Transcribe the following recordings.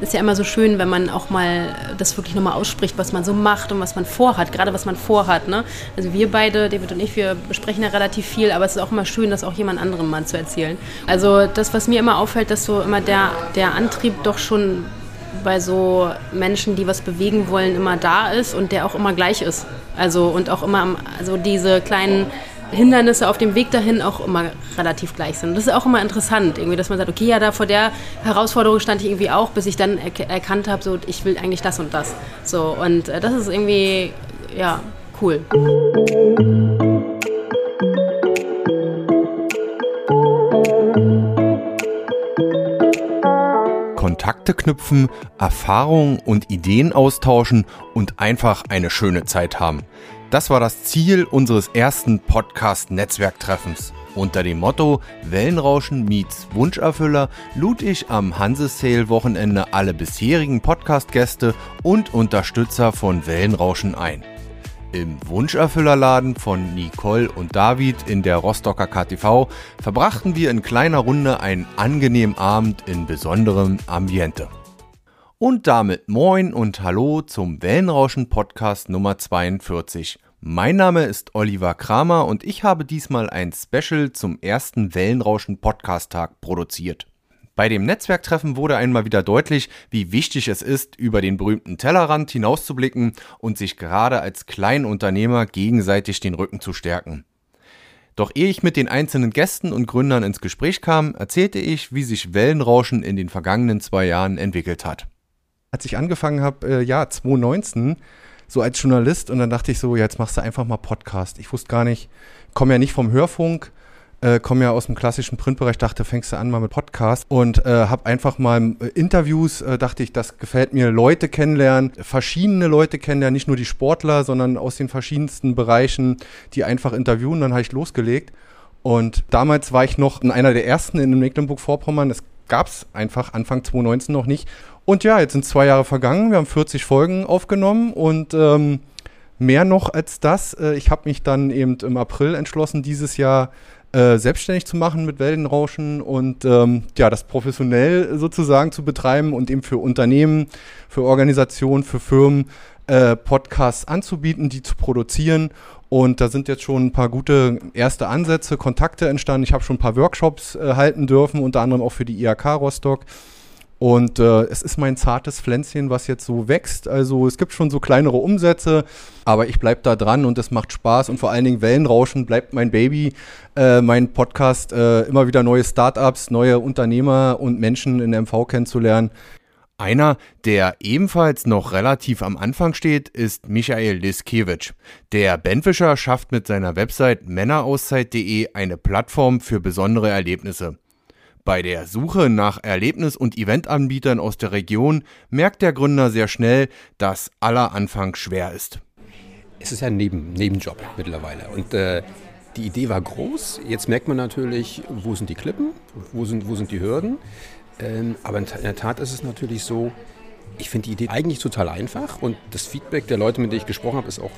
ist ja immer so schön, wenn man auch mal das wirklich nochmal ausspricht, was man so macht und was man vorhat, gerade was man vorhat. Ne? Also wir beide, David und ich, wir besprechen ja relativ viel, aber es ist auch immer schön, das auch jemand anderem mal zu erzählen. Also das, was mir immer auffällt, dass so immer der, der Antrieb doch schon bei so Menschen, die was bewegen wollen, immer da ist und der auch immer gleich ist. Also und auch immer, also diese kleinen Hindernisse auf dem Weg dahin auch immer relativ gleich sind. das ist auch immer interessant, irgendwie, dass man sagt, okay, ja, da vor der Herausforderung stand ich irgendwie auch, bis ich dann er erkannt habe, so, ich will eigentlich das und das. So, und äh, das ist irgendwie, ja, cool. Kontakte knüpfen, Erfahrungen und Ideen austauschen und einfach eine schöne Zeit haben. Das war das Ziel unseres ersten Podcast-Netzwerktreffens. Unter dem Motto Wellenrauschen meets Wunscherfüller lud ich am Hansesale-Wochenende alle bisherigen Podcast-Gäste und Unterstützer von Wellenrauschen ein. Im Wunscherfüllerladen von Nicole und David in der Rostocker KTV verbrachten wir in kleiner Runde einen angenehmen Abend in besonderem Ambiente. Und damit moin und hallo zum Wellenrauschen Podcast Nummer 42. Mein Name ist Oliver Kramer und ich habe diesmal ein Special zum ersten Wellenrauschen Podcast Tag produziert. Bei dem Netzwerktreffen wurde einmal wieder deutlich, wie wichtig es ist, über den berühmten Tellerrand hinauszublicken und sich gerade als Kleinunternehmer gegenseitig den Rücken zu stärken. Doch ehe ich mit den einzelnen Gästen und Gründern ins Gespräch kam, erzählte ich, wie sich Wellenrauschen in den vergangenen zwei Jahren entwickelt hat als ich angefangen habe, äh, ja, 2019, so als Journalist und dann dachte ich so, jetzt machst du einfach mal Podcast. Ich wusste gar nicht, komme ja nicht vom Hörfunk, äh, komme ja aus dem klassischen Printbereich, dachte, fängst du an mal mit Podcast und äh, habe einfach mal äh, Interviews, äh, dachte ich, das gefällt mir, Leute kennenlernen, verschiedene Leute kennenlernen, nicht nur die Sportler, sondern aus den verschiedensten Bereichen, die einfach interviewen. Dann habe ich losgelegt und damals war ich noch einer der ersten in Mecklenburg-Vorpommern. Das gab es einfach Anfang 2019 noch nicht. Und ja, jetzt sind zwei Jahre vergangen, wir haben 40 Folgen aufgenommen und ähm, mehr noch als das. Äh, ich habe mich dann eben im April entschlossen, dieses Jahr äh, selbstständig zu machen mit Wellenrauschen und ähm, ja, das professionell sozusagen zu betreiben und eben für Unternehmen, für Organisationen, für Firmen äh, Podcasts anzubieten, die zu produzieren. Und da sind jetzt schon ein paar gute erste Ansätze, Kontakte entstanden. Ich habe schon ein paar Workshops äh, halten dürfen, unter anderem auch für die IHK Rostock. Und äh, es ist mein zartes Pflänzchen, was jetzt so wächst. Also es gibt schon so kleinere Umsätze, aber ich bleibe da dran und es macht Spaß. Und vor allen Dingen Wellenrauschen bleibt mein Baby, äh, mein Podcast, äh, immer wieder neue Startups, neue Unternehmer und Menschen in MV kennenzulernen. Einer, der ebenfalls noch relativ am Anfang steht, ist Michael Liskiewicz. Der Benfischer schafft mit seiner Website männerauszeit.de eine Plattform für besondere Erlebnisse. Bei der Suche nach Erlebnis- und Eventanbietern aus der Region merkt der Gründer sehr schnell, dass aller Anfang schwer ist. Es ist ja ein Neben Nebenjob mittlerweile und äh, die Idee war groß. Jetzt merkt man natürlich, wo sind die Klippen, wo sind, wo sind die Hürden. Ähm, aber in der Tat ist es natürlich so, ich finde die Idee eigentlich total einfach und das Feedback der Leute, mit denen ich gesprochen habe, ist auch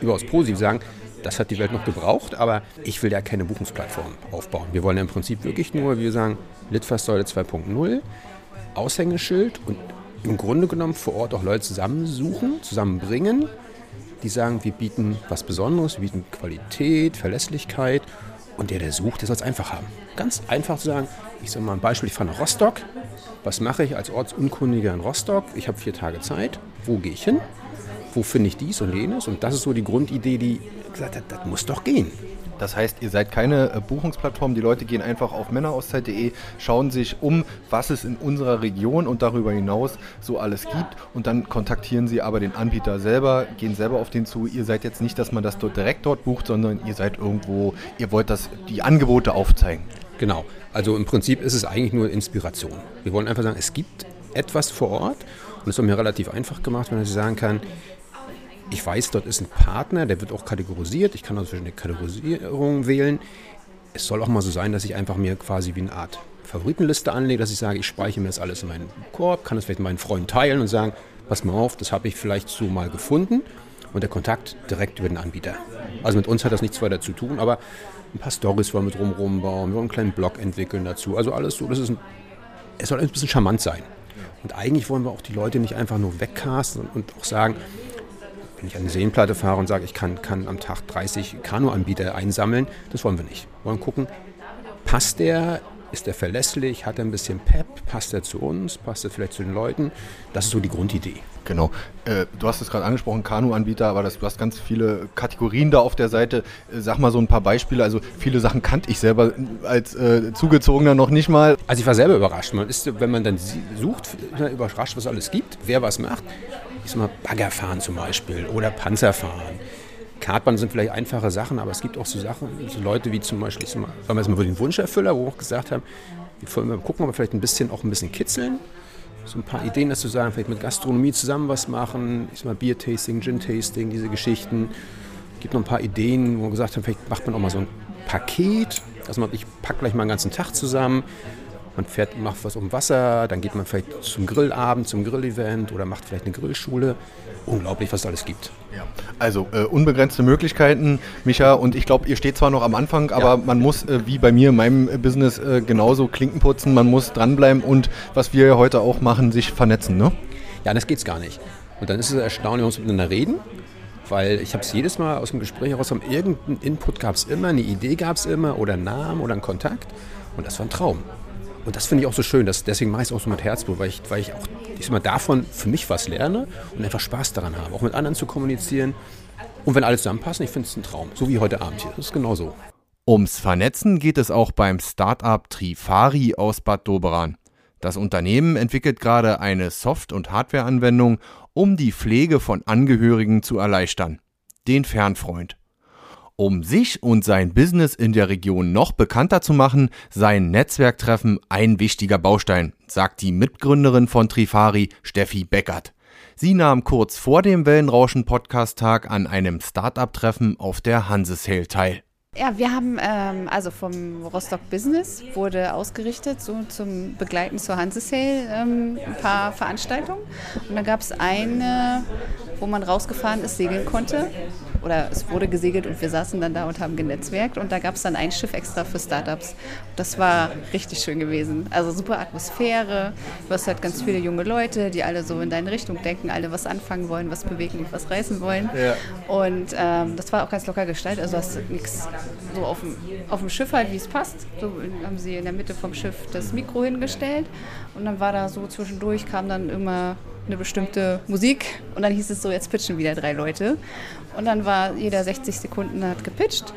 überaus positiv. Sagen, das hat die Welt noch gebraucht, aber ich will ja keine Buchungsplattform aufbauen. Wir wollen ja im Prinzip wirklich nur, wie wir sagen, Litfaßsäule 2.0, Aushängeschild und im Grunde genommen vor Ort auch Leute zusammensuchen, zusammenbringen, die sagen, wir bieten was Besonderes, wir bieten Qualität, Verlässlichkeit und der, der sucht, der soll es einfach haben. Ganz einfach zu sagen, ich sage mal ein Beispiel, ich fahre nach Rostock. Was mache ich als Ortsunkundiger in Rostock? Ich habe vier Tage Zeit. Wo gehe ich hin? Wo finde ich dies und jenes? Und das ist so die Grundidee, die gesagt hat, das muss doch gehen. Das heißt, ihr seid keine äh, Buchungsplattform. Die Leute gehen einfach auf männerauszeit.de, schauen sich um, was es in unserer Region und darüber hinaus so alles gibt. Und dann kontaktieren sie aber den Anbieter selber, gehen selber auf den zu. Ihr seid jetzt nicht, dass man das dort direkt dort bucht, sondern ihr seid irgendwo, ihr wollt das, die Angebote aufzeigen. Genau. Also im Prinzip ist es eigentlich nur Inspiration. Wir wollen einfach sagen, es gibt etwas vor Ort und es ist mir relativ einfach gemacht, wenn ich sagen kann, ich weiß, dort ist ein Partner, der wird auch kategorisiert. Ich kann also verschiedene Kategorisierungen wählen. Es soll auch mal so sein, dass ich einfach mir quasi wie eine Art Favoritenliste anlege, dass ich sage, ich speichere mir das alles in meinen Korb, kann das vielleicht meinen Freunden teilen und sagen, pass mal auf, das habe ich vielleicht so mal gefunden. Und der Kontakt direkt über den Anbieter. Also mit uns hat das nichts weiter zu tun, aber ein paar Stories wollen wir drumherum bauen, wir wollen einen kleinen Blog entwickeln dazu. Also alles so, das ist ein, es soll ein bisschen charmant sein. Und eigentlich wollen wir auch die Leute nicht einfach nur wegcasten und, auch sagen, wenn ich eine Seenplatte fahre und sage, ich kann, kann am Tag 30 Kanuanbieter einsammeln, das wollen wir nicht. Wir wollen gucken, passt der, ist der verlässlich, hat er ein bisschen Pep, passt er zu uns, passt er vielleicht zu den Leuten. Das ist so die Grundidee. Genau. Äh, du hast es gerade angesprochen, Kanu-Anbieter, aber das, du hast ganz viele Kategorien da auf der Seite. Äh, sag mal so ein paar Beispiele. Also viele Sachen kannte ich selber als äh, Zugezogener noch nicht mal. Also ich war selber überrascht. Man ist, wenn man dann sucht, überrascht, was alles gibt, wer was macht. Ich sag mal, Baggerfahren zum Beispiel oder Panzerfahren. Kartbahn sind vielleicht einfache Sachen, aber es gibt auch so Sachen, so Leute wie zum Beispiel, sagen wir jetzt mal den Wunscherfüller, wo wir auch gesagt haben, wir wollen mal gucken, ob wir vielleicht ein bisschen auch ein bisschen kitzeln. So ein paar Ideen dazu sagen, vielleicht mit Gastronomie zusammen was machen, ich sag mal Bier-Tasting, Gin-Tasting, diese Geschichten. Es gibt noch ein paar Ideen, wo wir gesagt haben, vielleicht macht man auch mal so ein Paket, also ich packe gleich mal einen ganzen Tag zusammen, man fährt, macht was um Wasser, dann geht man vielleicht zum Grillabend, zum Grillevent oder macht vielleicht eine Grillschule. Unglaublich, was es alles gibt. Ja. Also äh, unbegrenzte Möglichkeiten, Micha. Und ich glaube, ihr steht zwar noch am Anfang, aber ja. man muss, äh, wie bei mir in meinem äh, Business, äh, genauso Klinken putzen. Man muss dranbleiben und, was wir heute auch machen, sich vernetzen. Ne? Ja, das geht's gar nicht. Und dann ist es erstaunlich, wenn wir uns miteinander reden weil ich habe es jedes Mal aus dem Gespräch heraus, irgendeinen Input gab es immer, eine Idee gab es immer oder einen Namen oder einen Kontakt und das war ein Traum. Und das finde ich auch so schön. Dass, deswegen mache ich es auch so mit Herzblut, weil ich, weil ich auch ich mal, davon für mich was lerne und einfach Spaß daran habe, auch mit anderen zu kommunizieren. Und wenn alle zusammenpassen, ich finde es ein Traum. So wie heute Abend hier. Das ist genau so. Ums Vernetzen geht es auch beim Startup Trifari aus Bad Doberan. Das Unternehmen entwickelt gerade eine Soft- und Hardware-Anwendung, um die Pflege von Angehörigen zu erleichtern. Den Fernfreund. Um sich und sein Business in der Region noch bekannter zu machen, seien Netzwerktreffen ein wichtiger Baustein, sagt die Mitgründerin von Trifari, Steffi Beckert. Sie nahm kurz vor dem Wellenrauschen Podcast Tag an einem Startup-Treffen auf der Hansesale teil. Ja, wir haben ähm, also vom Rostock Business wurde ausgerichtet so zum Begleiten zur Hansesale ähm, ein paar Veranstaltungen und dann gab es eine, wo man rausgefahren ist, segeln konnte oder es wurde gesegelt und wir saßen dann da und haben genetzwerkt und da gab es dann ein Schiff extra für Startups. Das war richtig schön gewesen. Also super Atmosphäre, du hast halt ganz viele junge Leute, die alle so in deine Richtung denken, alle was anfangen wollen, was bewegen und was reißen wollen. Ja. Und ähm, das war auch ganz locker gestaltet, also hast nichts so auf dem, auf dem Schiff halt, wie es passt. So haben sie in der Mitte vom Schiff das Mikro hingestellt und dann war da so zwischendurch, kam dann immer eine bestimmte Musik und dann hieß es so, jetzt pitchen wieder drei Leute. Und dann war jeder 60 Sekunden hat gepitcht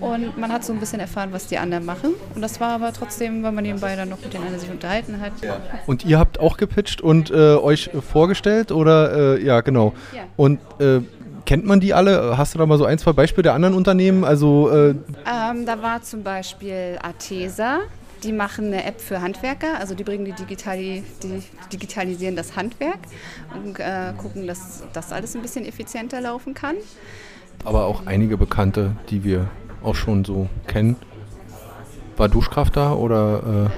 und man hat so ein bisschen erfahren, was die anderen machen. Und das war aber trotzdem, weil man nebenbei dann noch mit den anderen sich unterhalten hat. Und ihr habt auch gepitcht und äh, euch vorgestellt oder äh, ja genau. Ja. Und äh, kennt man die alle? Hast du da mal so ein, zwei Beispiele der anderen Unternehmen? Also äh ähm, da war zum Beispiel Atesa. Die machen eine App für Handwerker, also die bringen die, Digitali die digitalisieren das Handwerk und äh, gucken, dass das alles ein bisschen effizienter laufen kann. Aber auch einige Bekannte, die wir auch schon so kennen. War Duschkraft da oder?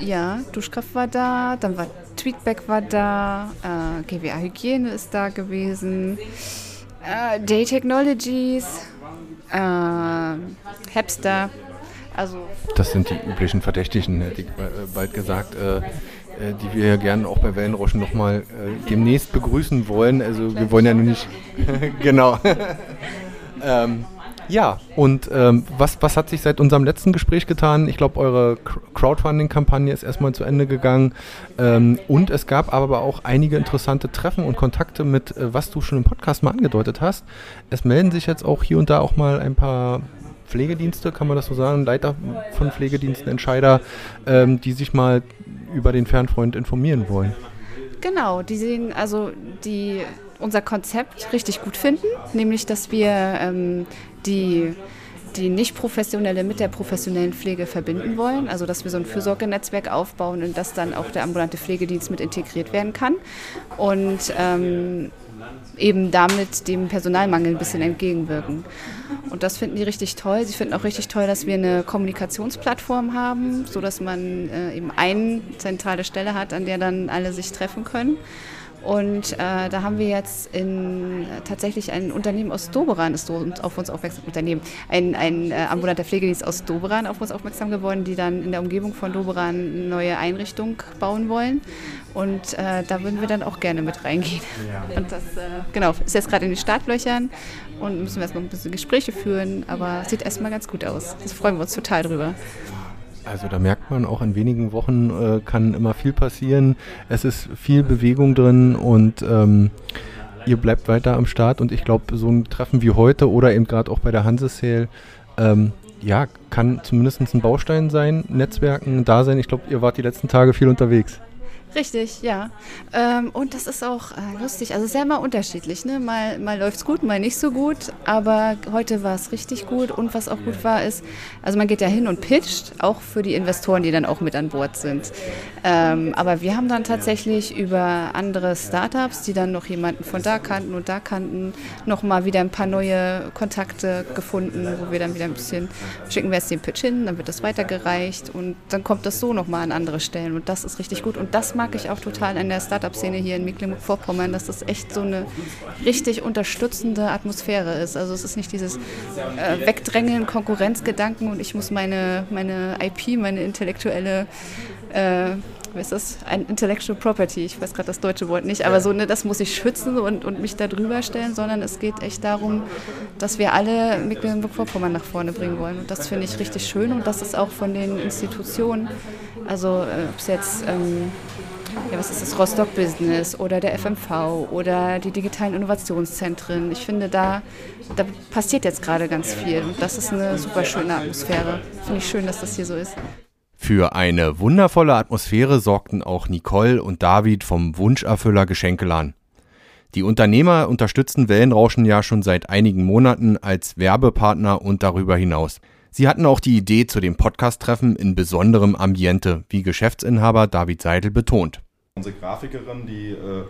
Äh? Ja, Duschkraft war da, dann war Tweetback war da, äh, GWA Hygiene ist da gewesen, äh, Day Technologies, äh, Hepster also das sind die üblichen Verdächtigen, hätte ich äh, bald gesagt, äh, äh, die wir ja gerne auch bei Wellenrauschen nochmal äh, demnächst begrüßen wollen. Also wir wollen ja nur nicht. genau. ähm, ja, und ähm, was, was hat sich seit unserem letzten Gespräch getan? Ich glaube, eure Crowdfunding-Kampagne ist erstmal zu Ende gegangen. Ähm, und es gab aber auch einige interessante Treffen und Kontakte mit, äh, was du schon im Podcast mal angedeutet hast. Es melden sich jetzt auch hier und da auch mal ein paar Pflegedienste, kann man das so sagen, Leiter von Pflegediensten, Entscheider, ähm, die sich mal über den Fernfreund informieren wollen. Genau, die sehen also die unser Konzept richtig gut finden, nämlich dass wir ähm, die die nicht professionelle mit der professionellen Pflege verbinden wollen. Also dass wir so ein Fürsorgenetzwerk aufbauen und dass dann auch der ambulante Pflegedienst mit integriert werden kann. Und ähm, eben damit dem Personalmangel ein bisschen entgegenwirken. Und das finden die richtig toll. Sie finden auch richtig toll, dass wir eine Kommunikationsplattform haben, sodass man äh, eben eine zentrale Stelle hat, an der dann alle sich treffen können. Und äh, da haben wir jetzt in, tatsächlich ein Unternehmen aus Doberan ist auf uns aufmerksam, Unternehmen, ein, ein äh, ambulanter Pflegedienst aus Doberan auf uns aufmerksam geworden, die dann in der Umgebung von Doberan eine neue Einrichtung bauen wollen. Und äh, da würden wir dann auch gerne mit reingehen. Ja. Und das, äh, genau, ist jetzt gerade in den Startlöchern und müssen wir erstmal ein bisschen Gespräche führen, aber sieht erstmal ganz gut aus. Das freuen wir uns total drüber. Also da merkt man auch in wenigen Wochen äh, kann immer viel passieren. Es ist viel Bewegung drin und ähm, ihr bleibt weiter am Start und ich glaube, so ein Treffen wie heute oder eben gerade auch bei der Hanse Sale, ähm, ja, kann zumindest ein Baustein sein, Netzwerken da sein. Ich glaube, ihr wart die letzten Tage viel unterwegs. Richtig, ja. Ähm, und das ist auch äh, lustig. Also sehr mal unterschiedlich. Ne? Mal, mal läuft es gut, mal nicht so gut. Aber heute war es richtig gut. Und was auch gut war, ist, also man geht ja hin und pitcht, auch für die Investoren, die dann auch mit an Bord sind. Ähm, aber wir haben dann tatsächlich über andere Startups, die dann noch jemanden von da kannten und da kannten, nochmal wieder ein paar neue Kontakte gefunden, wo wir dann wieder ein bisschen schicken wir jetzt den Pitch hin, dann wird das weitergereicht und dann kommt das so nochmal an andere Stellen. Und das ist richtig gut. Und das macht mag ich auch total an der Startup-Szene hier in Mecklenburg-Vorpommern, dass das echt so eine richtig unterstützende Atmosphäre ist. Also es ist nicht dieses äh, Wegdrängeln, Konkurrenzgedanken und ich muss meine, meine IP, meine intellektuelle äh, was ist das? Ein Intellectual Property, ich weiß gerade das deutsche Wort nicht, aber so, ne, das muss ich schützen und, und mich da drüber stellen, sondern es geht echt darum, dass wir alle Mecklenburg-Vorpommern nach vorne bringen wollen. Und das finde ich richtig schön und das ist auch von den Institutionen, also äh, ob es jetzt ähm, ja, was ist das Rostock Business oder der FMV oder die digitalen Innovationszentren. Ich finde, da, da passiert jetzt gerade ganz viel und das ist eine super schöne Atmosphäre. Finde ich schön, dass das hier so ist. Für eine wundervolle Atmosphäre sorgten auch Nicole und David vom Wunscherfüller Geschenkeladen. Die Unternehmer unterstützen Wellenrauschen ja schon seit einigen Monaten als Werbepartner und darüber hinaus. Sie hatten auch die Idee zu dem Podcast-Treffen in besonderem Ambiente, wie Geschäftsinhaber David Seidel betont. Unsere Grafikerin, die äh,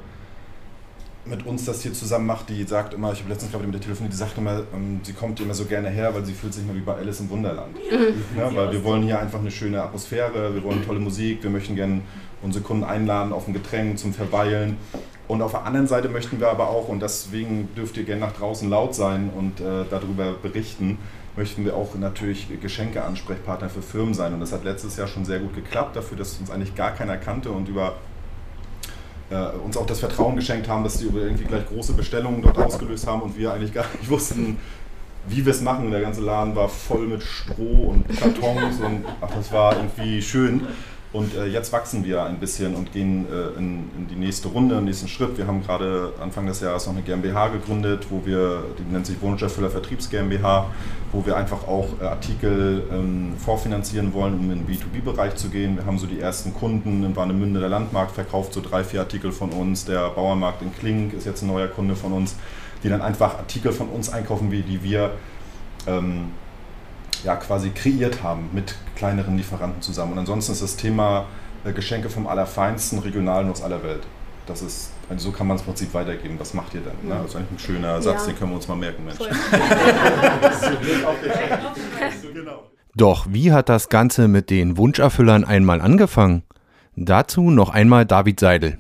mit uns das hier zusammen macht, die sagt immer, ich habe letztens gerade mit der Telefon, die sagt immer, ähm, sie kommt immer so gerne her, weil sie fühlt sich immer wie bei Alice im Wunderland. Mhm. Ja, weil wir wollen hier einfach eine schöne Atmosphäre, wir wollen tolle Musik, wir möchten gerne unsere Kunden einladen auf ein Getränk zum Verweilen. Und auf der anderen Seite möchten wir aber auch, und deswegen dürft ihr gerne nach draußen laut sein und äh, darüber berichten, möchten wir auch natürlich Geschenke-Ansprechpartner für Firmen sein. Und das hat letztes Jahr schon sehr gut geklappt, dafür, dass uns eigentlich gar keiner kannte und über äh, uns auch das Vertrauen geschenkt haben, dass sie irgendwie gleich große Bestellungen dort ausgelöst haben und wir eigentlich gar nicht wussten, wie wir es machen. Der ganze Laden war voll mit Stroh und Kartons und ach, das war irgendwie schön. Und äh, jetzt wachsen wir ein bisschen und gehen äh, in, in, die nächste Runde, den nächsten Schritt. Wir haben gerade Anfang des Jahres noch eine GmbH gegründet, wo wir, die nennt sich Wohnscherfüller Vertriebs GmbH, wo wir einfach auch äh, Artikel ähm, vorfinanzieren wollen, um in den B2B-Bereich zu gehen. Wir haben so die ersten Kunden in Warnemünde, der Landmarkt verkauft so drei, vier Artikel von uns. Der Bauernmarkt in Klink ist jetzt ein neuer Kunde von uns, die dann einfach Artikel von uns einkaufen, wie die wir ähm, ja, quasi kreiert haben mit kleineren Lieferanten zusammen. Und ansonsten ist das Thema äh, Geschenke vom Allerfeinsten, regional und aus aller Welt. Das ist, also so kann man es im Prinzip weitergeben. Was macht ihr denn? Ne? Das ist eigentlich ein schöner Satz, ja. den können wir uns mal merken, Mensch. Doch wie hat das Ganze mit den Wunscherfüllern einmal angefangen? Dazu noch einmal David Seidel.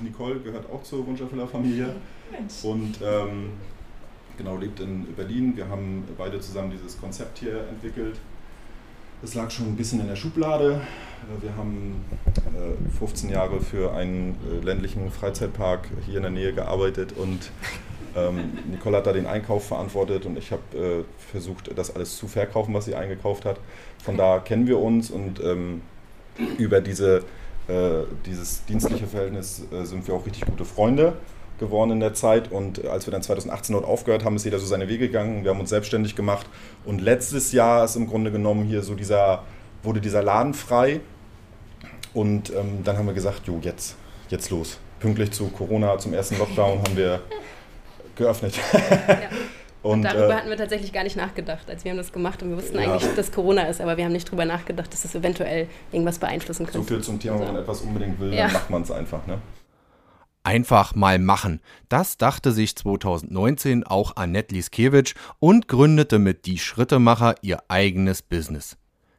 Nicole gehört auch zur Wunscherfüllerfamilie und ähm, genau lebt in Berlin. Wir haben beide zusammen dieses Konzept hier entwickelt. Es lag schon ein bisschen in der Schublade. Äh, wir haben 15 äh, Jahre für einen äh, ländlichen Freizeitpark hier in der Nähe gearbeitet und ähm, Nicole hat da den Einkauf verantwortet und ich habe versucht, das alles zu verkaufen, was sie eingekauft hat. Von da kennen wir uns und ähm, über diese, dieses dienstliche Verhältnis sind wir auch richtig gute Freunde geworden in der Zeit. Und als wir dann 2018 dort aufgehört haben, ist jeder so seine Wege gegangen. Wir haben uns selbstständig gemacht. Und letztes Jahr ist im Grunde genommen hier so dieser, wurde dieser Laden frei. Und ähm, dann haben wir gesagt, jo, jetzt, jetzt los. Pünktlich zu Corona, zum ersten Lockdown haben wir geöffnet. Ja. Und, darüber äh, hatten wir tatsächlich gar nicht nachgedacht, als wir haben das gemacht und wir wussten ja. eigentlich, dass Corona ist, aber wir haben nicht darüber nachgedacht, dass das eventuell irgendwas beeinflussen könnte. So viel zum Thema, also. wenn man etwas unbedingt will, ja. dann macht man es einfach. Ne? Einfach mal machen. Das dachte sich 2019 auch Annette Liskiewicz und gründete mit Die Schrittemacher ihr eigenes Business.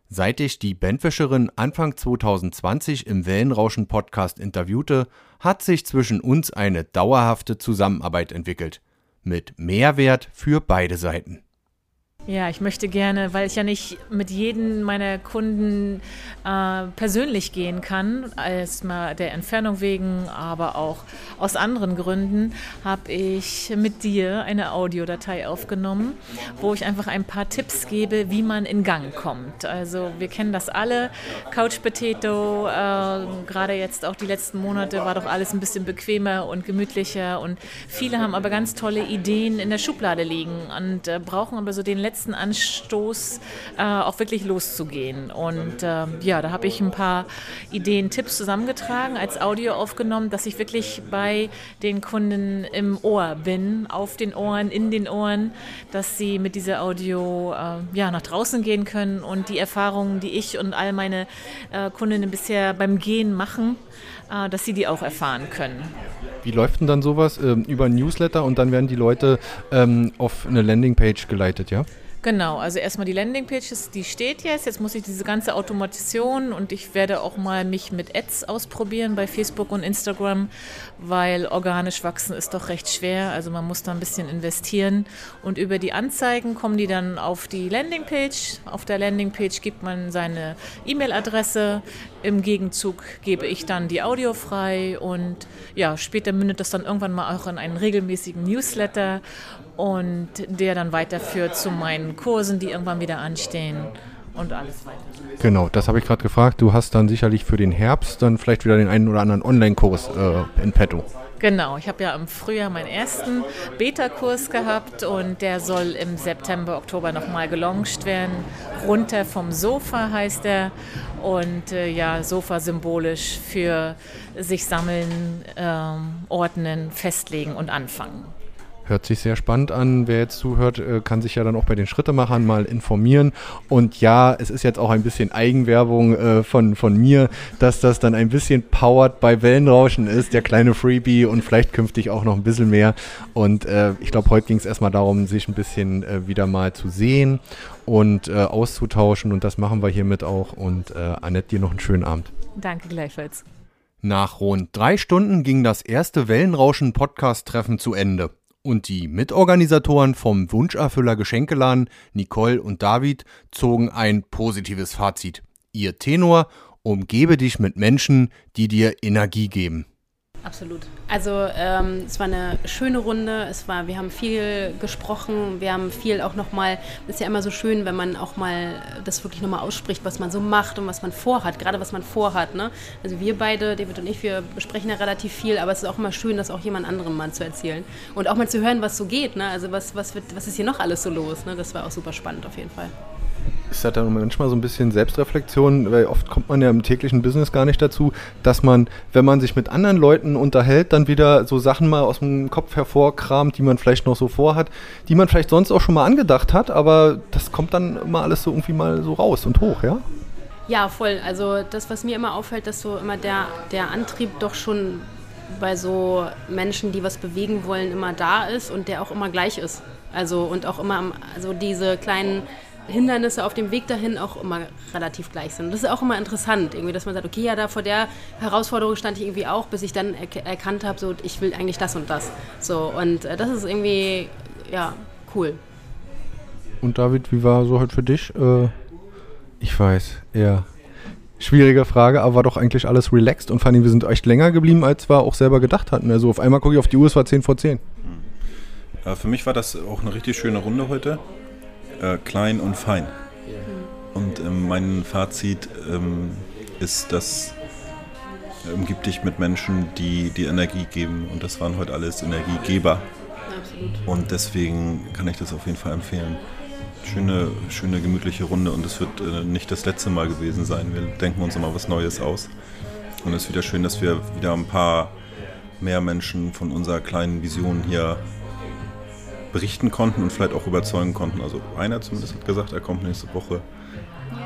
Seit ich die Bandwäscherin Anfang 2020 im Wellenrauschen-Podcast interviewte, hat sich zwischen uns eine dauerhafte Zusammenarbeit entwickelt. Mit Mehrwert für beide Seiten. Ja, ich möchte gerne, weil ich ja nicht mit jedem meiner Kunden äh, persönlich gehen kann, erstmal der Entfernung wegen, aber auch aus anderen Gründen, habe ich mit dir eine Audiodatei aufgenommen, wo ich einfach ein paar Tipps gebe, wie man in Gang kommt. Also wir kennen das alle, Couch Potato, äh, gerade jetzt auch die letzten Monate war doch alles ein bisschen bequemer und gemütlicher und viele haben aber ganz tolle Ideen in der Schublade liegen und äh, brauchen aber so den letzten letzten Anstoß äh, auch wirklich loszugehen. Und äh, ja, da habe ich ein paar Ideen, Tipps zusammengetragen, als Audio aufgenommen, dass ich wirklich bei den Kunden im Ohr bin, auf den Ohren, in den Ohren, dass sie mit dieser Audio äh, ja, nach draußen gehen können und die Erfahrungen, die ich und all meine äh, Kundinnen bisher beim Gehen machen, dass sie die auch erfahren können. Wie läuft denn dann sowas? Ähm, über ein Newsletter und dann werden die Leute ähm, auf eine Landingpage geleitet, ja? Genau, also erstmal die Landingpage, die steht jetzt. Jetzt muss ich diese ganze Automation und ich werde auch mal mich mit Ads ausprobieren bei Facebook und Instagram, weil organisch wachsen ist doch recht schwer. Also man muss da ein bisschen investieren. Und über die Anzeigen kommen die dann auf die Landingpage. Auf der Landingpage gibt man seine E-Mail-Adresse. Im Gegenzug gebe ich dann die Audio frei und ja, später mündet das dann irgendwann mal auch in einen regelmäßigen Newsletter und der dann weiterführt zu meinen Kursen, die irgendwann wieder anstehen und alles weiter. Genau, das habe ich gerade gefragt. Du hast dann sicherlich für den Herbst dann vielleicht wieder den einen oder anderen Online-Kurs äh, in petto. Genau, ich habe ja im Frühjahr meinen ersten Beta-Kurs gehabt und der soll im September, Oktober nochmal gelauncht werden. Runter vom Sofa heißt er und äh, ja, Sofa symbolisch für sich sammeln, ähm, ordnen, festlegen und anfangen. Hört sich sehr spannend an. Wer jetzt zuhört, äh, kann sich ja dann auch bei den Schrittemachern mal informieren. Und ja, es ist jetzt auch ein bisschen Eigenwerbung äh, von, von mir, dass das dann ein bisschen powered bei Wellenrauschen ist, der kleine Freebie und vielleicht künftig auch noch ein bisschen mehr. Und äh, ich glaube, heute ging es erstmal darum, sich ein bisschen äh, wieder mal zu sehen und äh, auszutauschen. Und das machen wir hiermit auch. Und äh, Annette, dir noch einen schönen Abend. Danke gleichfalls. Nach rund drei Stunden ging das erste Wellenrauschen-Podcast-Treffen zu Ende. Und die Mitorganisatoren vom Wunscherfüller Geschenkeladen, Nicole und David, zogen ein positives Fazit. Ihr Tenor, umgebe dich mit Menschen, die dir Energie geben. Absolut. Also ähm, es war eine schöne Runde. Es war, wir haben viel gesprochen. Wir haben viel auch nochmal. Es ist ja immer so schön, wenn man auch mal das wirklich nochmal ausspricht, was man so macht und was man vorhat. Gerade was man vorhat. Ne? Also wir beide, David und ich, wir besprechen ja relativ viel, aber es ist auch immer schön, das auch jemand anderem mal zu erzählen und auch mal zu hören, was so geht. Ne? Also was, was, wird, was ist hier noch alles so los? Ne? Das war auch super spannend auf jeden Fall ist halt dann manchmal so ein bisschen Selbstreflexion, weil oft kommt man ja im täglichen Business gar nicht dazu, dass man, wenn man sich mit anderen Leuten unterhält, dann wieder so Sachen mal aus dem Kopf hervorkramt, die man vielleicht noch so vorhat, die man vielleicht sonst auch schon mal angedacht hat, aber das kommt dann immer alles so irgendwie mal so raus und hoch, ja? Ja, voll. Also das, was mir immer auffällt, dass so immer der, der Antrieb doch schon bei so Menschen, die was bewegen wollen, immer da ist und der auch immer gleich ist. Also und auch immer, also diese kleinen Hindernisse auf dem Weg dahin auch immer relativ gleich sind. Und das ist auch immer interessant, irgendwie, dass man sagt, okay, ja, da vor der Herausforderung stand ich irgendwie auch, bis ich dann er erkannt habe, so, ich will eigentlich das und das. So, und äh, das ist irgendwie, ja, cool. Und David, wie war so heute für dich? Äh, ich weiß, eher schwierige Frage, aber war doch eigentlich alles relaxed und fand wir sind echt länger geblieben, als wir auch selber gedacht hatten. Also auf einmal gucke ich auf die Uhr, es war 10 vor 10. Ja, für mich war das auch eine richtig schöne Runde heute äh, klein und fein. Und ähm, mein Fazit ähm, ist, dass äh, umgib dich mit Menschen, die die Energie geben. Und das waren heute alles Energiegeber. Absolut. Und deswegen kann ich das auf jeden Fall empfehlen. Schöne, schöne, gemütliche Runde und es wird äh, nicht das letzte Mal gewesen sein. Wir denken uns immer was Neues aus. Und es ist wieder schön, dass wir wieder ein paar mehr Menschen von unserer kleinen Vision hier berichten konnten und vielleicht auch überzeugen konnten. Also einer zumindest hat gesagt, er kommt nächste Woche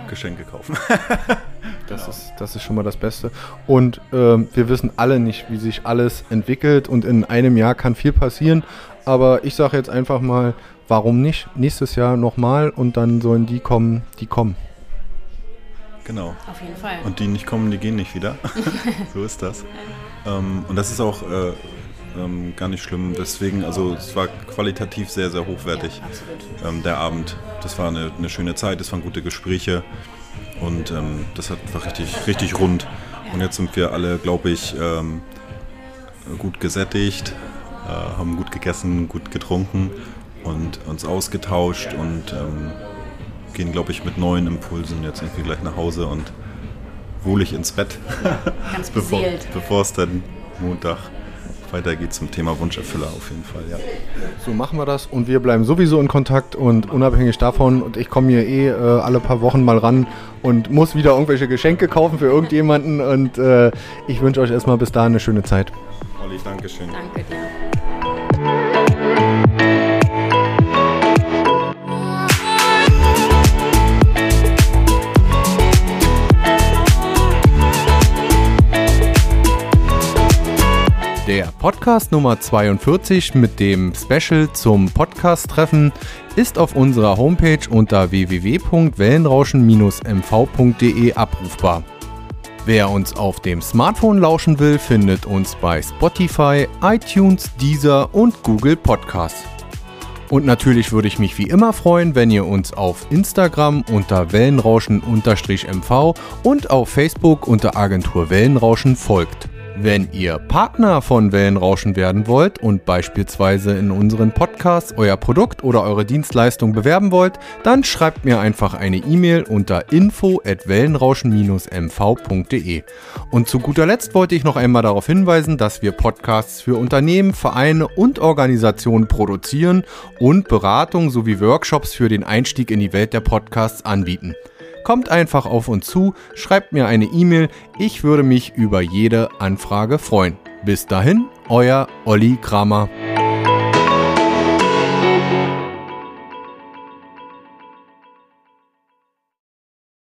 Geschenke kaufen. das, genau. ist, das ist schon mal das Beste. Und ähm, wir wissen alle nicht, wie sich alles entwickelt und in einem Jahr kann viel passieren. Aber ich sage jetzt einfach mal, warum nicht? Nächstes Jahr nochmal und dann sollen die kommen, die kommen. Genau. Auf jeden Fall. Und die nicht kommen, die gehen nicht wieder. so ist das. Ähm, und das ist auch äh, ähm, gar nicht schlimm. Deswegen, also es war qualitativ sehr, sehr hochwertig. absolut. Ähm, der Abend. Das war eine, eine schöne Zeit, es waren gute Gespräche. Und ähm, das hat, war richtig, richtig rund. Und jetzt sind wir alle, glaube ich, ähm, gut gesättigt, äh, haben gut gegessen, gut getrunken und uns ausgetauscht und ähm, gehen, glaube ich, mit neuen Impulsen jetzt irgendwie gleich nach Hause und wohlig ins Bett, Ganz bevor, beseelt. bevor es dann Montag weitergeht zum Thema Wunscherfüller auf jeden Fall, ja. So machen wir das und wir bleiben sowieso in Kontakt und unabhängig davon und ich komme hier eh äh, alle paar Wochen mal ran und muss wieder irgendwelche Geschenke kaufen für irgendjemanden und äh, ich wünsche euch erstmal bis dahin eine schöne Zeit. Olli, Dankeschön. Danke dir. Podcast Nummer 42 mit dem Special zum Podcast-Treffen ist auf unserer Homepage unter www.wellenrauschen-mv.de abrufbar. Wer uns auf dem Smartphone lauschen will, findet uns bei Spotify, iTunes, Deezer und Google Podcasts. Und natürlich würde ich mich wie immer freuen, wenn ihr uns auf Instagram unter Wellenrauschen-MV und auf Facebook unter Agentur Wellenrauschen folgt. Wenn ihr Partner von Wellenrauschen werden wollt und beispielsweise in unseren Podcasts euer Produkt oder eure Dienstleistung bewerben wollt, dann schreibt mir einfach eine E-Mail unter info@wellenrauschen-mv.de. Und zu guter Letzt wollte ich noch einmal darauf hinweisen, dass wir Podcasts für Unternehmen, Vereine und Organisationen produzieren und Beratung sowie Workshops für den Einstieg in die Welt der Podcasts anbieten. Kommt einfach auf uns zu, schreibt mir eine E-Mail, ich würde mich über jede Anfrage freuen. Bis dahin, euer Olli Kramer.